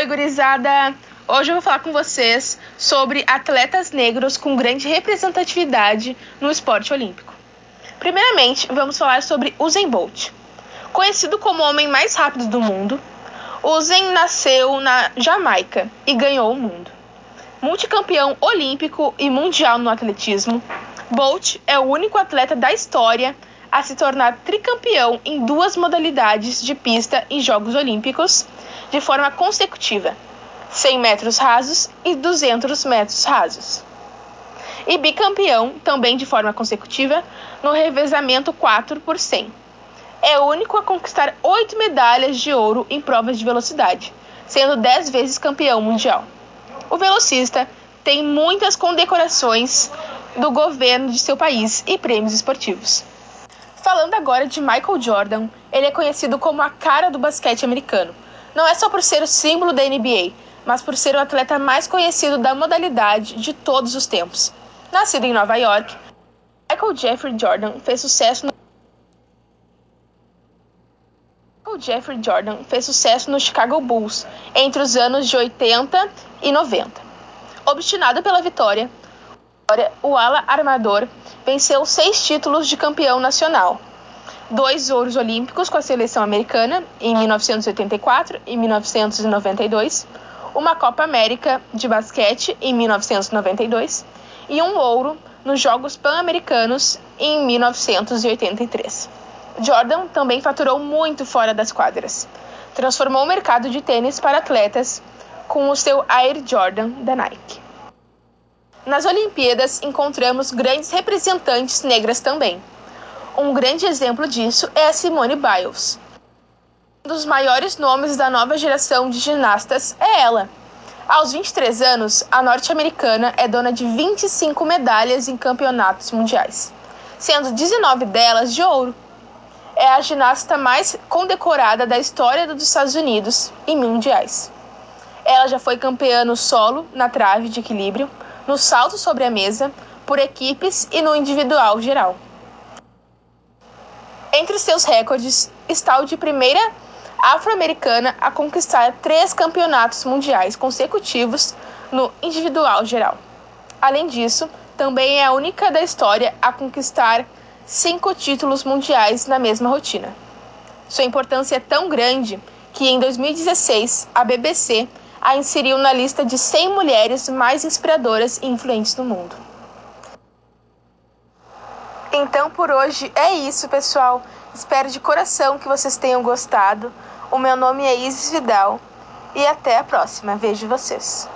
Oi, gurizada! Hoje eu vou falar com vocês sobre atletas negros com grande representatividade no esporte olímpico. Primeiramente, vamos falar sobre Usain Bolt. Conhecido como o homem mais rápido do mundo, Usain nasceu na Jamaica e ganhou o mundo. Multicampeão olímpico e mundial no atletismo, Bolt é o único atleta da história a se tornar tricampeão em duas modalidades de pista em Jogos Olímpicos de forma consecutiva, 100 metros rasos e 200 metros rasos. E bicampeão, também de forma consecutiva, no revezamento 4 por 100. É o único a conquistar oito medalhas de ouro em provas de velocidade, sendo 10 vezes campeão mundial. O velocista tem muitas condecorações do governo de seu país e prêmios esportivos. Falando agora de Michael Jordan, ele é conhecido como a cara do basquete americano. Não é só por ser o símbolo da NBA, mas por ser o atleta mais conhecido da modalidade de todos os tempos. Nascido em Nova York, Michael Jeffrey Jordan fez sucesso no Michael Jeffrey Jordan fez sucesso no Chicago Bulls entre os anos de 80 e 90. Obstinado pela vitória, o ala armador venceu seis títulos de campeão nacional. Dois ouros olímpicos com a seleção americana, em 1984 e 1992, uma Copa América de basquete, em 1992, e um ouro nos Jogos Pan-Americanos, em 1983. Jordan também faturou muito fora das quadras. Transformou o mercado de tênis para atletas com o seu Air Jordan da Nike. Nas Olimpíadas encontramos grandes representantes negras também. Um grande exemplo disso é a Simone Biles. Um dos maiores nomes da nova geração de ginastas é ela. Aos 23 anos, a norte-americana é dona de 25 medalhas em campeonatos mundiais, sendo 19 delas de ouro. É a ginasta mais condecorada da história dos Estados Unidos em mundiais. Ela já foi campeã no solo, na trave de equilíbrio, no salto sobre a mesa, por equipes e no individual geral. Entre seus recordes está o de primeira afro-americana a conquistar três campeonatos mundiais consecutivos no individual geral. Além disso, também é a única da história a conquistar cinco títulos mundiais na mesma rotina. Sua importância é tão grande que em 2016 a BBC a inseriu na lista de 100 mulheres mais inspiradoras e influentes do mundo. Então por hoje é isso, pessoal. Espero de coração que vocês tenham gostado. O meu nome é Isis Vidal e até a próxima. Vejo vocês.